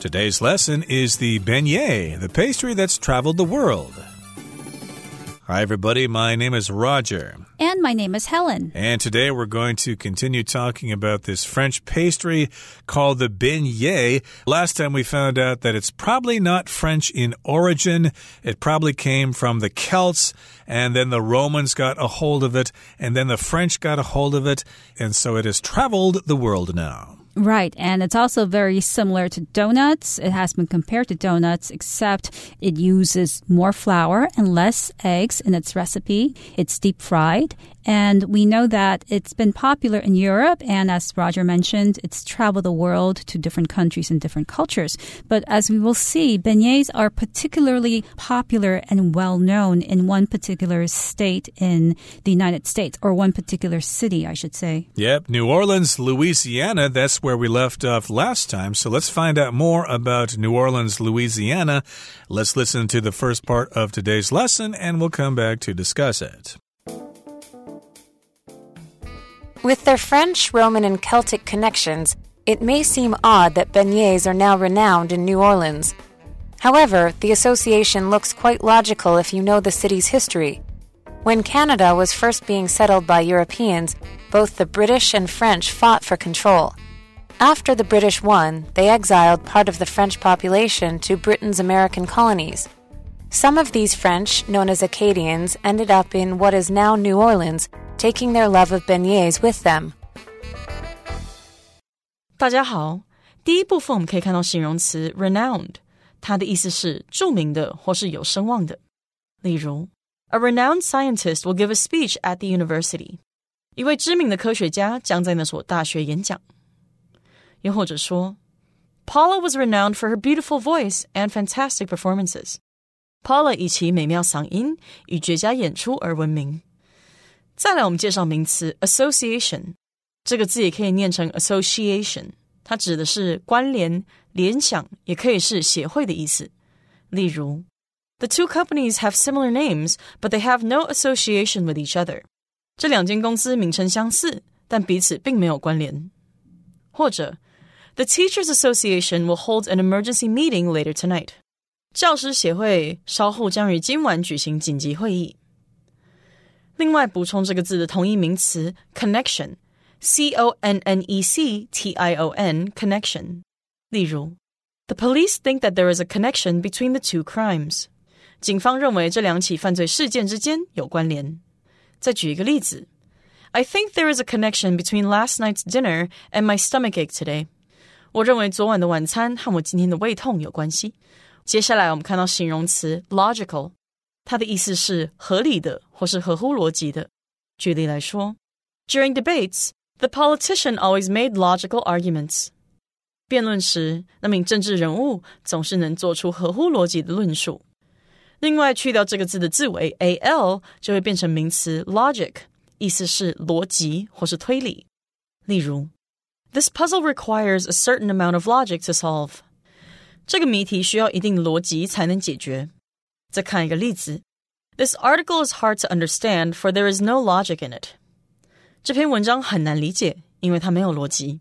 Today's lesson is the beignet, the pastry that's traveled the world. Hi, everybody. My name is Roger. And my name is Helen. And today we're going to continue talking about this French pastry called the beignet. Last time we found out that it's probably not French in origin. It probably came from the Celts, and then the Romans got a hold of it, and then the French got a hold of it, and so it has traveled the world now. Right, and it's also very similar to donuts. It has been compared to donuts, except it uses more flour and less eggs in its recipe. It's deep fried, and we know that it's been popular in Europe, and as Roger mentioned, it's traveled the world to different countries and different cultures. But as we will see, beignets are particularly popular and well known in one particular state in the United States, or one particular city, I should say. Yep, New Orleans, Louisiana, that's where we left off last time. So let's find out more about New Orleans, Louisiana. Let's listen to the first part of today's lesson, and we'll come back to discuss it. With their French, Roman, and Celtic connections, it may seem odd that beignets are now renowned in New Orleans. However, the association looks quite logical if you know the city's history. When Canada was first being settled by Europeans, both the British and French fought for control. After the British won, they exiled part of the French population to Britain's American colonies. Some of these French, known as Acadians, ended up in what is now New Orleans, taking their love of beignets with them. 大家好，第一部分我们可以看到形容词 renowned，它的意思是着名的或是有声望的。例如，A renowned scientist will give a speech at the university。一位知名的科学家将在那所大学演讲。 又或者说，Paula was renowned for her beautiful voice and fantastic performances。Paula 以其美妙嗓音与绝佳演出而闻名。再来，我们介绍名词 association，这个字也可以念成 association，它指的是关联、联想，也可以是协会的意思。例如，The two companies have similar names, but they have no association with each other。这两间公司名称相似，但彼此并没有关联。或者 ，The Teachers Association will hold an emergency meeting later tonight。教师协会稍后将于今晚举行紧急会议。另外补充这个字的同义名词 connection，c o n n e c t i o n connection。例如，The police think that there is a connection between the two crimes。警方认为这两起犯罪事件之间有关联。再举一个例子，I think there is a connection between last night's dinner and my stomachache today。 我认为昨晚的晚餐和我今天的胃痛有关系。接下来我们看到形容词 logical。它的意思是合理的或是合乎逻辑的。举例来说，During debates, the politician always made logical arguments。辩论时，那名政治人物总是能做出合乎逻辑的论述。另外，去掉这个字的字尾 al，就会变成名词 logic，意思是逻辑或是推理。例如 ，This puzzle requires a certain amount of logic to solve。这个谜题需要一定逻辑才能解决。再看一个例子，This article is hard to understand, for there is no logic in it。这篇文章很难理解，因为它没有逻辑。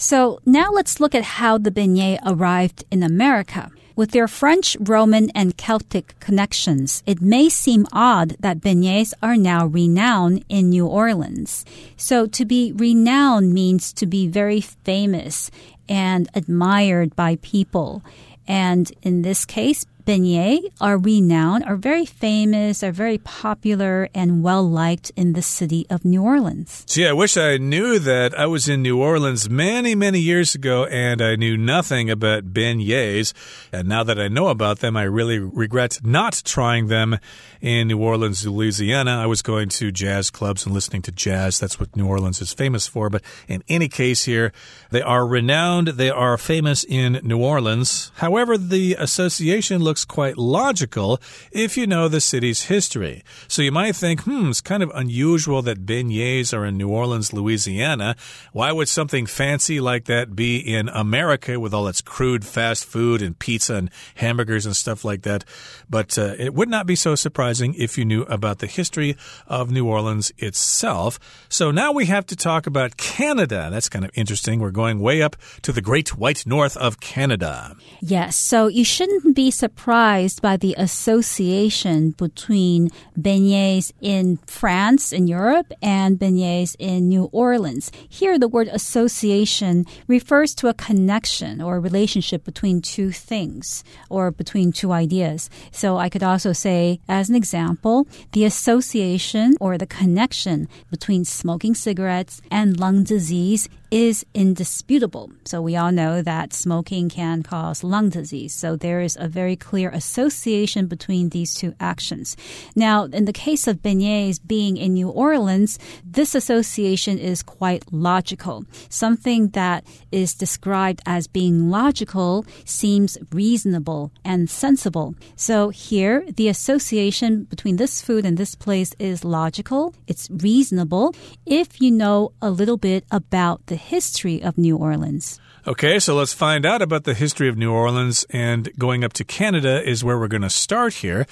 So now let's look at how the beignet arrived in America. With their French, Roman, and Celtic connections, it may seem odd that beignets are now renowned in New Orleans. So to be renowned means to be very famous and admired by people. And in this case, beignets are renowned, are very famous, are very popular, and well liked in the city of New Orleans. Gee, I wish I knew that. I was in New Orleans many, many years ago, and I knew nothing about beignets. And now that I know about them, I really regret not trying them in New Orleans, Louisiana. I was going to jazz clubs and listening to jazz. That's what New Orleans is famous for. But in any case, here, they are renowned. They are famous in New Orleans. However, the association looks looks quite logical if you know the city's history. So you might think, hmm, it's kind of unusual that beignets are in New Orleans, Louisiana. Why would something fancy like that be in America with all its crude fast food and pizza and hamburgers and stuff like that? But uh, it would not be so surprising if you knew about the history of New Orleans itself. So now we have to talk about Canada. That's kind of interesting. We're going way up to the great white north of Canada. Yes, so you shouldn't be surprised by the association between beignets in France, in Europe, and beignets in New Orleans. Here, the word association refers to a connection or a relationship between two things or between two ideas. So I could also say, as an example, the association or the connection between smoking cigarettes and lung disease is indisputable. So we all know that smoking can cause lung disease. So there is a very clear association between these two actions. Now, in the case of beignets being in New Orleans, this association is quite logical. Something that is described as being logical seems reasonable and sensible. So here, the association between this food and this place is logical. It's reasonable if you know a little bit about the history of New Orleans. Okay, so let's find out about the history of New Orleans. And going up to Canada is where we're going to start here.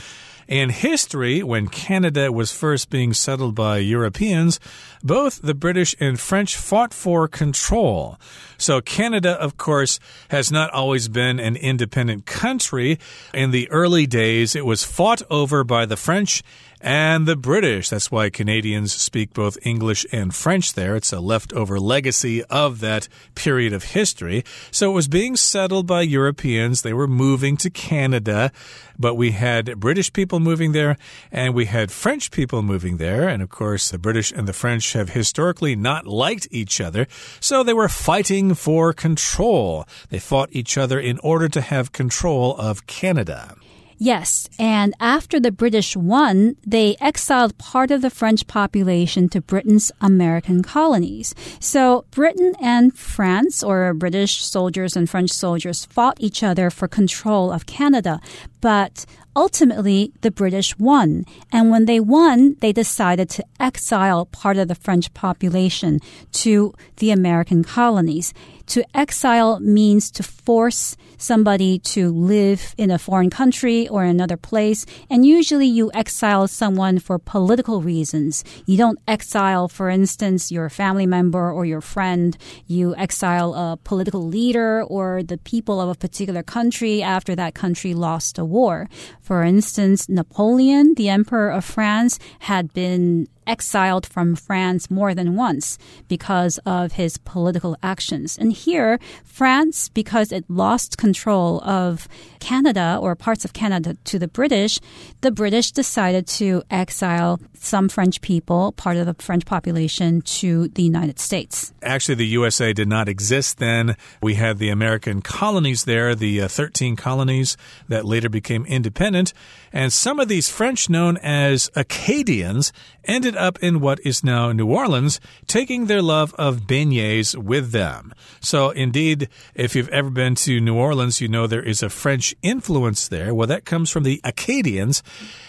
In history, when Canada was first being settled by Europeans, both the British and French fought for control. So, Canada, of course, has not always been an independent country. In the early days, it was fought over by the French and the British. That's why Canadians speak both English and French there. It's a leftover legacy of that period of history. So it was being settled by Europeans. They were moving to Canada, but we had British people moving there and we had French people moving there. And of course, the British and the French have historically not liked each other. So they were fighting for control. They fought each other in order to have control of Canada. Yes, and after the British won, they exiled part of the French population to Britain's American colonies. So Britain and France, or British soldiers and French soldiers, fought each other for control of Canada. But ultimately, the British won. And when they won, they decided to exile part of the French population to the American colonies. To exile means to force somebody to live in a foreign country or another place. And usually you exile someone for political reasons. You don't exile, for instance, your family member or your friend. You exile a political leader or the people of a particular country after that country lost a war. For instance, Napoleon, the emperor of France, had been exiled from France more than once because of his political actions. And here, France, because it lost control of Canada or parts of Canada to the British, the British decided to exile some French people, part of the French population, to the United States. Actually, the USA did not exist then. We had the American colonies there, the uh, 13 colonies that later became independent. And some of these French, known as Acadians, ended up in what is now New Orleans, taking their love of beignets with them. So, indeed, if you've ever been to New Orleans, you know there is a French influence there. Well, that comes from the Acadians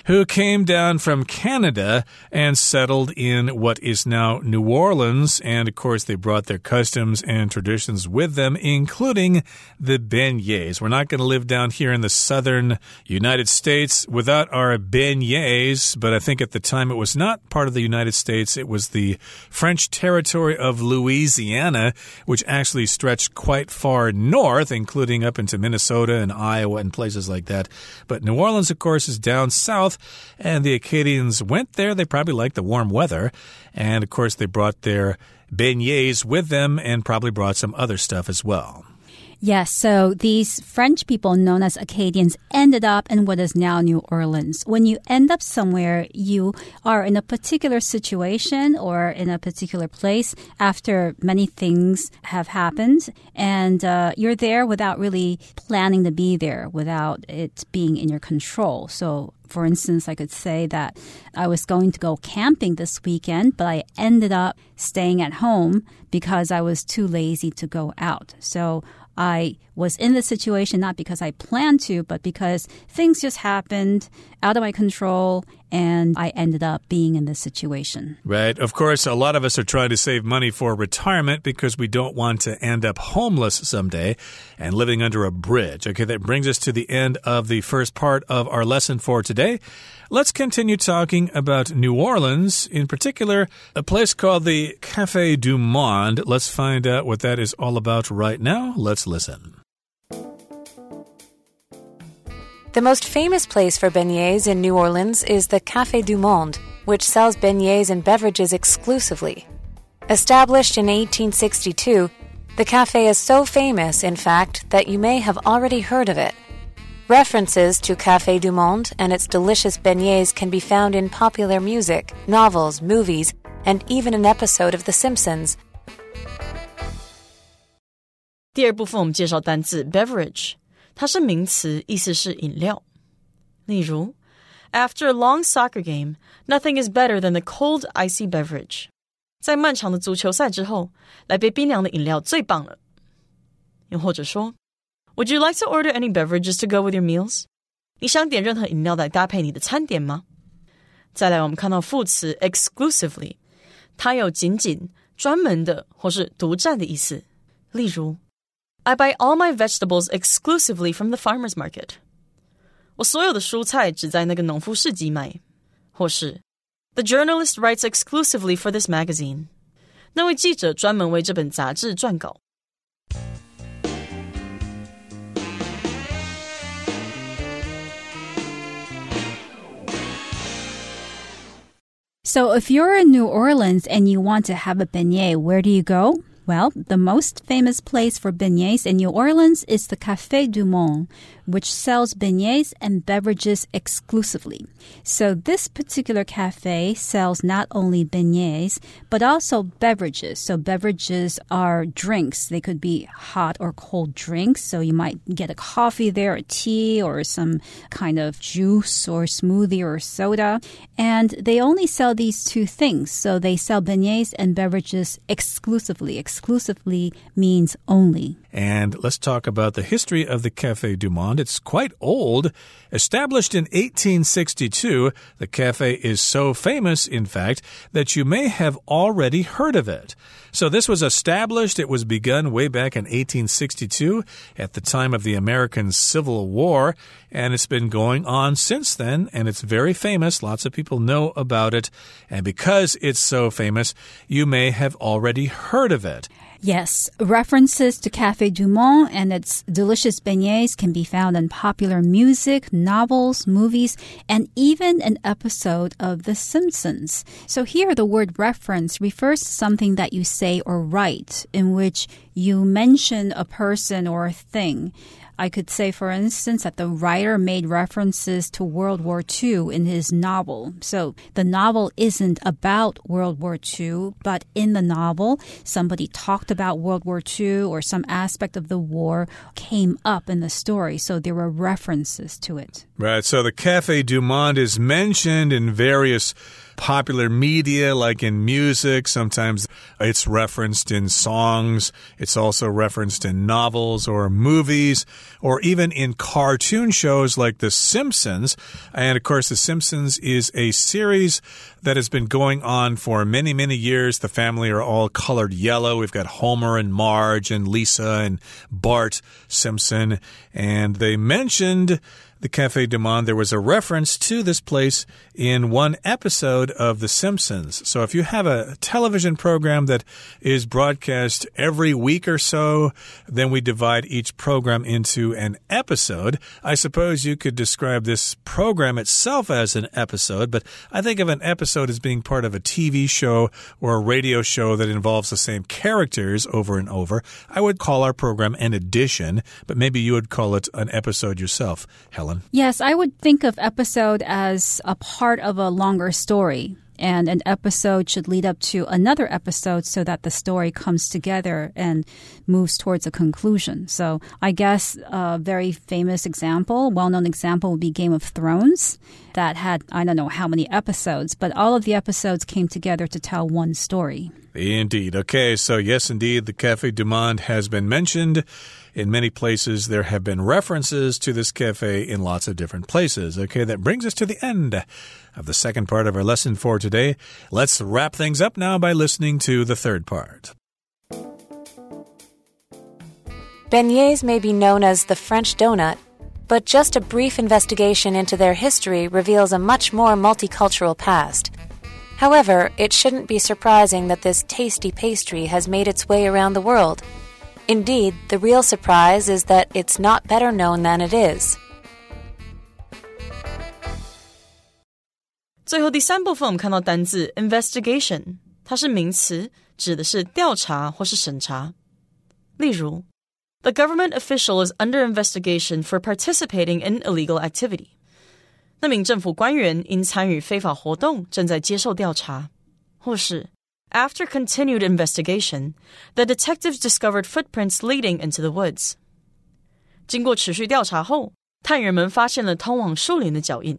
who came down from Canada and settled in what is now New Orleans. And of course, they brought their customs and traditions with them, including the beignets. We're not going to live down here in the southern United States without our beignets, but I think at the time it was not part of the United States. It was the French territory of Louisiana, which actually stretched quite far north, including up into Minnesota and Iowa and places like that. But New Orleans, of course, is down south, and the Acadians went there. They probably liked the warm weather. And of course, they brought their beignets with them and probably brought some other stuff as well. Yes, so these French people known as Acadians ended up in what is now New Orleans. When you end up somewhere, you are in a particular situation or in a particular place after many things have happened, and uh, you're there without really planning to be there, without it being in your control. So for instance, I could say that I was going to go camping this weekend, but I ended up staying at home because I was too lazy to go out. So I was in this situation not because I planned to, but because things just happened out of my control and I ended up being in this situation. Right. Of course, a lot of us are trying to save money for retirement because we don't want to end up homeless someday and living under a bridge. Okay, that brings us to the end of the first part of our lesson for today. Let's continue talking about New Orleans, in particular, a place called the Cafe du Monde. Let's find out what that is all about right now. Let's listen. The most famous place for beignets in New Orleans is the Café du Monde, which sells beignets and beverages exclusively. Established in 1862, the cafe is so famous, in fact, that you may have already heard of it. References to Café du Monde and its delicious beignets can be found in popular music, novels, movies, and even an episode of The Simpsons. 第二部分我们介绍单字 beverage，它是名词，意思是饮料。例如，After a long soccer game, nothing is better than the cold icy beverage。在漫长的足球赛之后，来杯冰凉的饮料最棒了。又或者说 would you like to order any beverages to go with your meals? 你想点任何饮料来搭配你的餐点吗？再来，我们看到副词 exclusively，它有仅仅、专门的或是独占的意思。例如，I buy all my vegetables exclusively from the farmers market。我所有的蔬菜只在那个农夫市集买。或是，The journalist writes exclusively for this magazine。那位记者专门为这本杂志撰稿。 So if you're in New Orleans and you want to have a beignet, where do you go? Well, the most famous place for beignets in New Orleans is the Café du Monde, which sells beignets and beverages exclusively. So this particular cafe sells not only beignets, but also beverages. So beverages are drinks. They could be hot or cold drinks. So you might get a coffee there, a tea, or some kind of juice or smoothie or soda. And they only sell these two things. So they sell beignets and beverages exclusively. Exclusively means only. And let's talk about the history of the Café du Monde. It's quite old. Established in 1862, the cafe is so famous, in fact, that you may have already heard of it. So this was established, it was begun way back in 1862 at the time of the American Civil War, and it's been going on since then, and it's very famous. Lots of people know about it, and because it's so famous, you may have already heard of it. Yes, references to Café du Monde and its delicious beignets can be found in popular music, novels, movies, and even an episode of The Simpsons. So here the word reference refers to something that you say or write in which you mention a person or a thing. I could say, for instance, that the writer made references to World War II in his novel. So the novel isn't about World War II, but in the novel, somebody talked about World War II or some aspect of the war came up in the story. So there were references to it. Right. So the Cafe du Monde is mentioned in various popular media, like in music. Sometimes it's referenced in songs. It's also referenced in novels or movies, or even in cartoon shows like The Simpsons. And of course, The Simpsons is a series that has been going on for many, many years. The family are all colored yellow. We've got Homer and Marge and Lisa and Bart Simpson. And they mentioned the Cafe du Monde, there was a reference to this place in one episode of The Simpsons. So if you have a television program that is broadcast every week or so, then we divide each program into an episode. I suppose you could describe this program itself as an episode, but I think of an episode as being part of a TV show or a radio show that involves the same characters over and over. I would call our program an edition, but maybe you would call it an episode yourself, Helen. Yes, I would think of episode as a part of a longer story. And an episode should lead up to another episode so that the story comes together and moves towards a conclusion. So I guess a very famous example, well known example would be Game of Thrones that had, I don't know how many episodes, but all of the episodes came together to tell one story. Indeed. Okay, so yes, indeed, the Cafe du Monde has been mentioned In many places, there have been references to this cafe in lots of different places. Okay, that brings us to the end of the second part of our lesson for today. Let's wrap things up now by listening to the third part. Beignets may be known as the French donut, but just a brief investigation into their history reveals a much more multicultural past. However, it shouldn't be surprising that this tasty pastry has made its way around the world. Indeed, the real surprise is that it's not better known than it is. 最后第三部分，我们看到单字 investigation，它是名词，指的是调查或是审查。例如，The government official is under investigation for participating in illegal activity。那名政府官员因参与非法活动正在接受调查。或是 After continued investigation, the detectives discovered footprints leading into the woods。经过持续调查后，探员们发现了通往树林的脚印。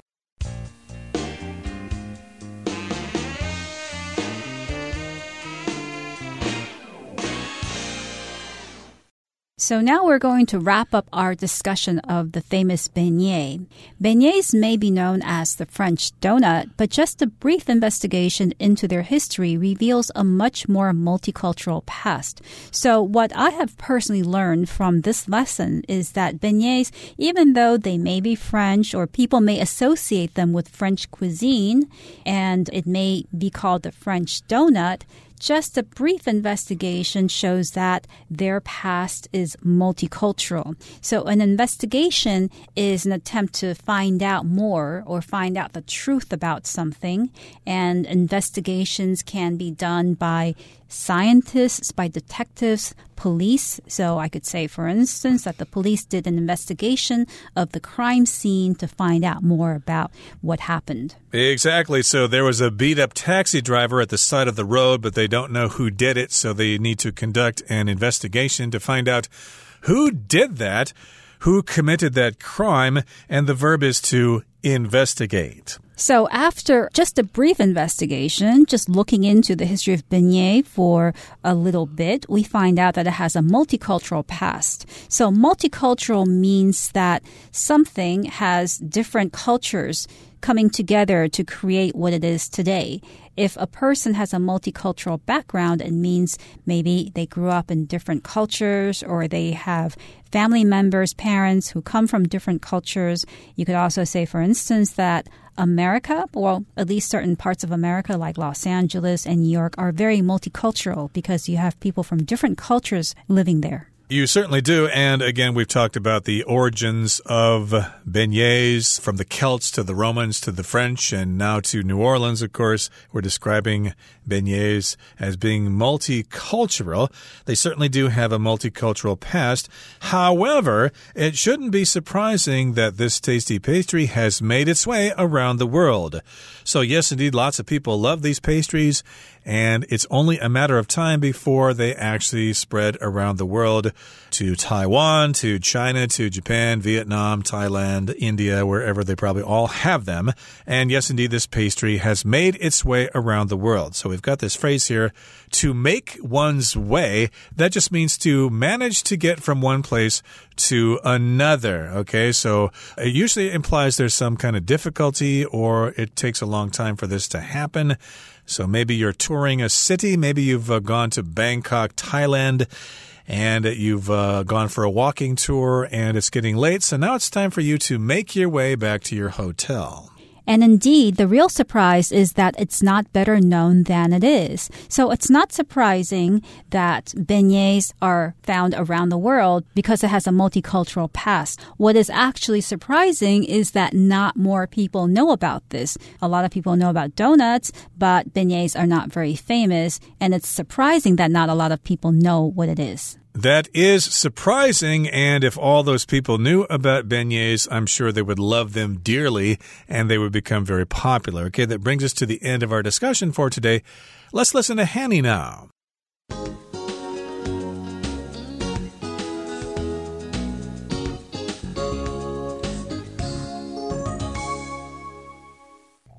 So now we're going to wrap up our discussion of the famous beignet. Beignets may be known as the French donut, but just a brief investigation into their history reveals a much more multicultural past. So what I have personally learned from this lesson is that beignets, even though they may be French or people may associate them with French cuisine, and it may be called the French donut, just a brief investigation shows that their past is multicultural. So an investigation is an attempt to find out more or find out the truth about something. And investigations can be done by scientists, by detectives, police. So I could say, for instance, that the police did an investigation of the crime scene to find out more about what happened. Exactly. So there was a beat up taxi driver at the side of the road, but they don't know who did it. So they need to conduct an investigation to find out who did that, who committed that crime, and the verb is to investigate. So, after just a brief investigation, just looking into the history of beignet for a little bit, we find out that it has a multicultural past. So, multicultural means that something has different cultures coming together to create what it is today. If a person has a multicultural background, it means maybe they grew up in different cultures or they have family members, parents who come from different cultures. You could also say, for instance, that America, well, at least certain parts of America like Los Angeles and New York, are very multicultural because you have people from different cultures living there. You certainly do. And again, we've talked about the origins of beignets from the Celts to the Romans to the French and now to New Orleans, of course. We're describing beignets as being multicultural. They certainly do have a multicultural past. However, it shouldn't be surprising that this tasty pastry has made its way around the world. So, yes, indeed, lots of people love these pastries, and it's only a matter of time before they actually spread around the world to Taiwan, to China, to Japan, Vietnam, Thailand, India, wherever they probably all have them. And yes, indeed, this pastry has made its way around the world. So we've got this phrase here to make one's way. That just means to manage to get from one place to another. Okay, so it usually implies there's some kind of difficulty or it takes a long time for this to happen. So maybe you're touring a city, maybe you've uh, gone to Bangkok, Thailand and you've uh, gone for a walking tour and it's getting late. So now it's time for you to make your way back to your hotel. And indeed, the real surprise is that it's not better known than it is. So it's not surprising that beignets are found around the world because it has a multicultural past. What is actually surprising is that not more people know about this. A lot of people know about donuts, but beignets are not very famous. And it's surprising that not a lot of people know what it is. That is surprising, and if all those people knew about beignets, I'm sure they would love them dearly and they would become very popular. Okay, that brings us to the end of our discussion for today. Let's listen to Hanny now.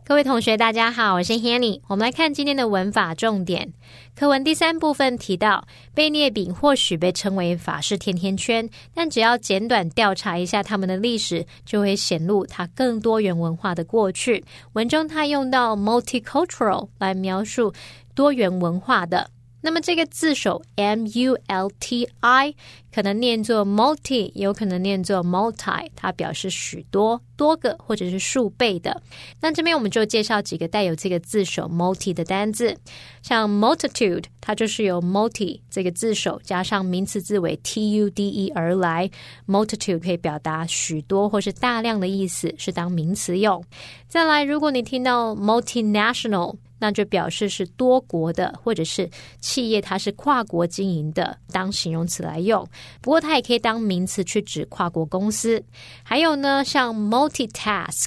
各位同学，大家好，我是 Hanny。我们来看今天的文法重点。课文第三部分提到，贝涅饼或许被称为法式甜甜圈，但只要简短调查一下他们的历史，就会显露它更多元文化的过去。文中他用到 multicultural 来描述多元文化的。那么这个字首 m u l t i 可能念作 multi，有可能念作 multi，它表示许多、多个或者是数倍的。那这边我们就介绍几个带有这个字首 multi 的单字，像 multitude，它就是由 multi 这个字首加上名词字尾 t u d e 而来。multitude 可以表达许多或是大量的意思，是当名词用。再来，如果你听到 multinational。那就表示是多国的，或者是企业它是跨国经营的，当形容词来用。不过它也可以当名词去指跨国公司。还有呢，像 multitask。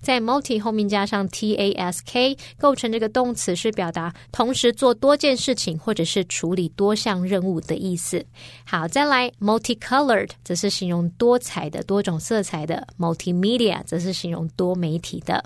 在 multi 后面加上 task，构成这个动词是表达同时做多件事情或者是处理多项任务的意思。好，再来 multicolored 则是形容多彩的、多种色彩的；multimedia 则是形容多媒体的。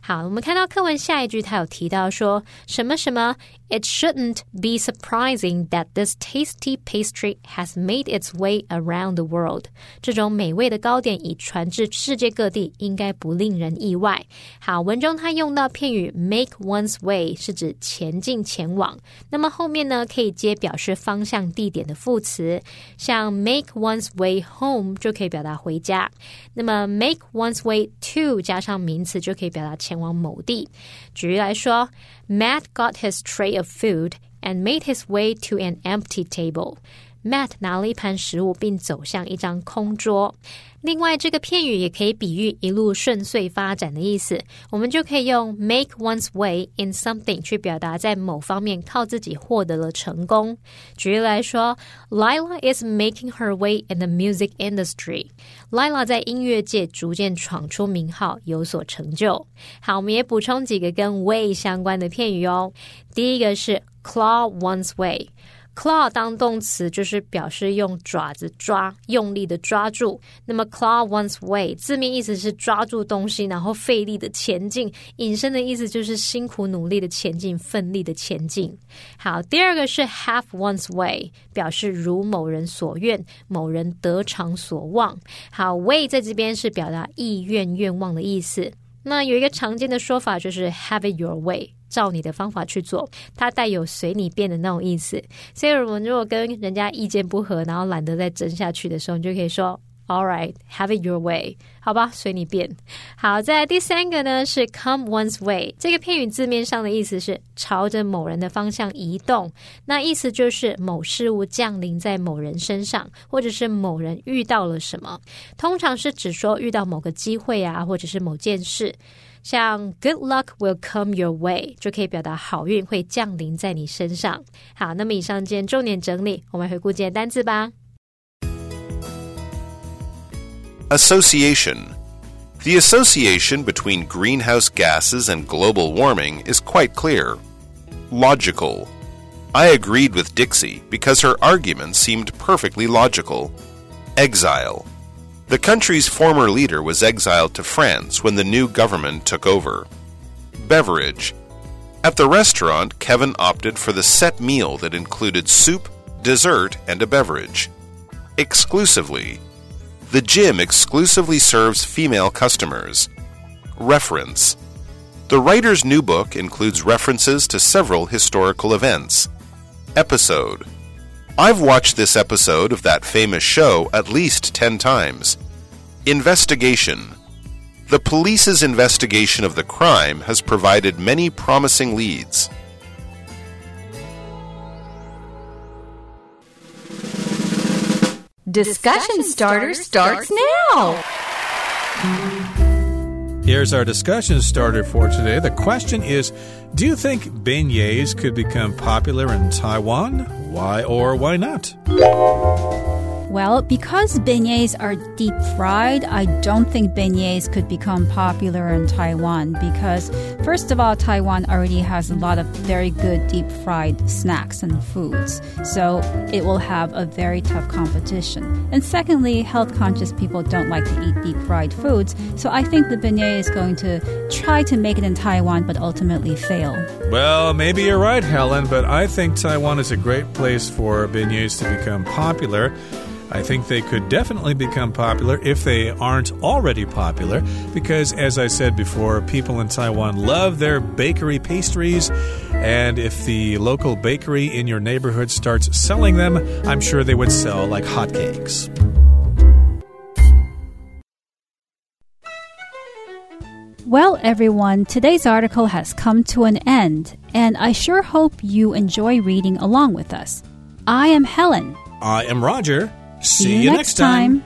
好，我们看到课文下一句，它有提到说什么什么。It shouldn't be surprising that this tasty pastry has made its way around the world。这种美味的糕点已传至世界各地，应该不令人意外。好，文中它用到片语 make one's way，是指前进、前往。那么后面呢，可以接表示方向、地点的副词，像 make one's way home 就可以表达回家。那么 make one's way to 加上名词就可以表达前往某地。举例来说。Matt got his tray of food and made his way to an empty table. Matt 拿了一盘食物，并走向一张空桌。另外，这个片语也可以比喻一路顺遂发展的意思。我们就可以用 make one's way in something 去表达在某方面靠自己获得了成功。举例来说，Lila is making her way in the music industry。Lila 在音乐界逐渐闯出名号，有所成就。好，我们也补充几个跟 way 相关的片语哦。第一个是 claw one's way。Claw 当动词就是表示用爪子抓，用力的抓住。那么 claw one's way 字面意思是抓住东西，然后费力的前进。引申的意思就是辛苦努力的前进，奋力的前进。好，第二个是 have one's way，表示如某人所愿，某人得偿所望。好，way 在这边是表达意愿、愿望的意思。那有一个常见的说法就是 have it your way。照你的方法去做，它带有随你便的那种意思。所以，我们如果跟人家意见不合，然后懒得再争下去的时候，你就可以说：“All right, have it your way。”好吧，随你便。好，在第三个呢是 “come one's way”。这个片语字面上的意思是朝着某人的方向移动，那意思就是某事物降临在某人身上，或者是某人遇到了什么。通常是指说遇到某个机会啊，或者是某件事。像 "Good luck will come your way" 就可以表达好运会降临在你身上。好，那么以上件重点整理，我们回顾今天单词吧。Association. The association between greenhouse gases and global warming is quite clear. Logical. I agreed with Dixie because her argument seemed perfectly logical. Exile. The country's former leader was exiled to France when the new government took over. Beverage. At the restaurant, Kevin opted for the set meal that included soup, dessert, and a beverage. Exclusively. The gym exclusively serves female customers. Reference. The writer's new book includes references to several historical events. Episode. I've watched this episode of that famous show at least 10 times. Investigation The police's investigation of the crime has provided many promising leads. Discussion starter starts now. Here's our discussion starter for today. The question is Do you think beignets could become popular in Taiwan? Why or why not? Well, because beignets are deep fried, I don't think beignets could become popular in Taiwan because, first of all, Taiwan already has a lot of very good deep fried snacks and foods. So it will have a very tough competition. And secondly, health conscious people don't like to eat deep fried foods. So I think the beignet is going to try to make it in Taiwan but ultimately fail. Well, maybe you're right, Helen, but I think Taiwan is a great place for beignets to become popular. I think they could definitely become popular if they aren't already popular, because as I said before, people in Taiwan love their bakery pastries, and if the local bakery in your neighborhood starts selling them, I'm sure they would sell like hotcakes. Well, everyone, today's article has come to an end, and I sure hope you enjoy reading along with us. I am Helen. I am Roger. See, you next time.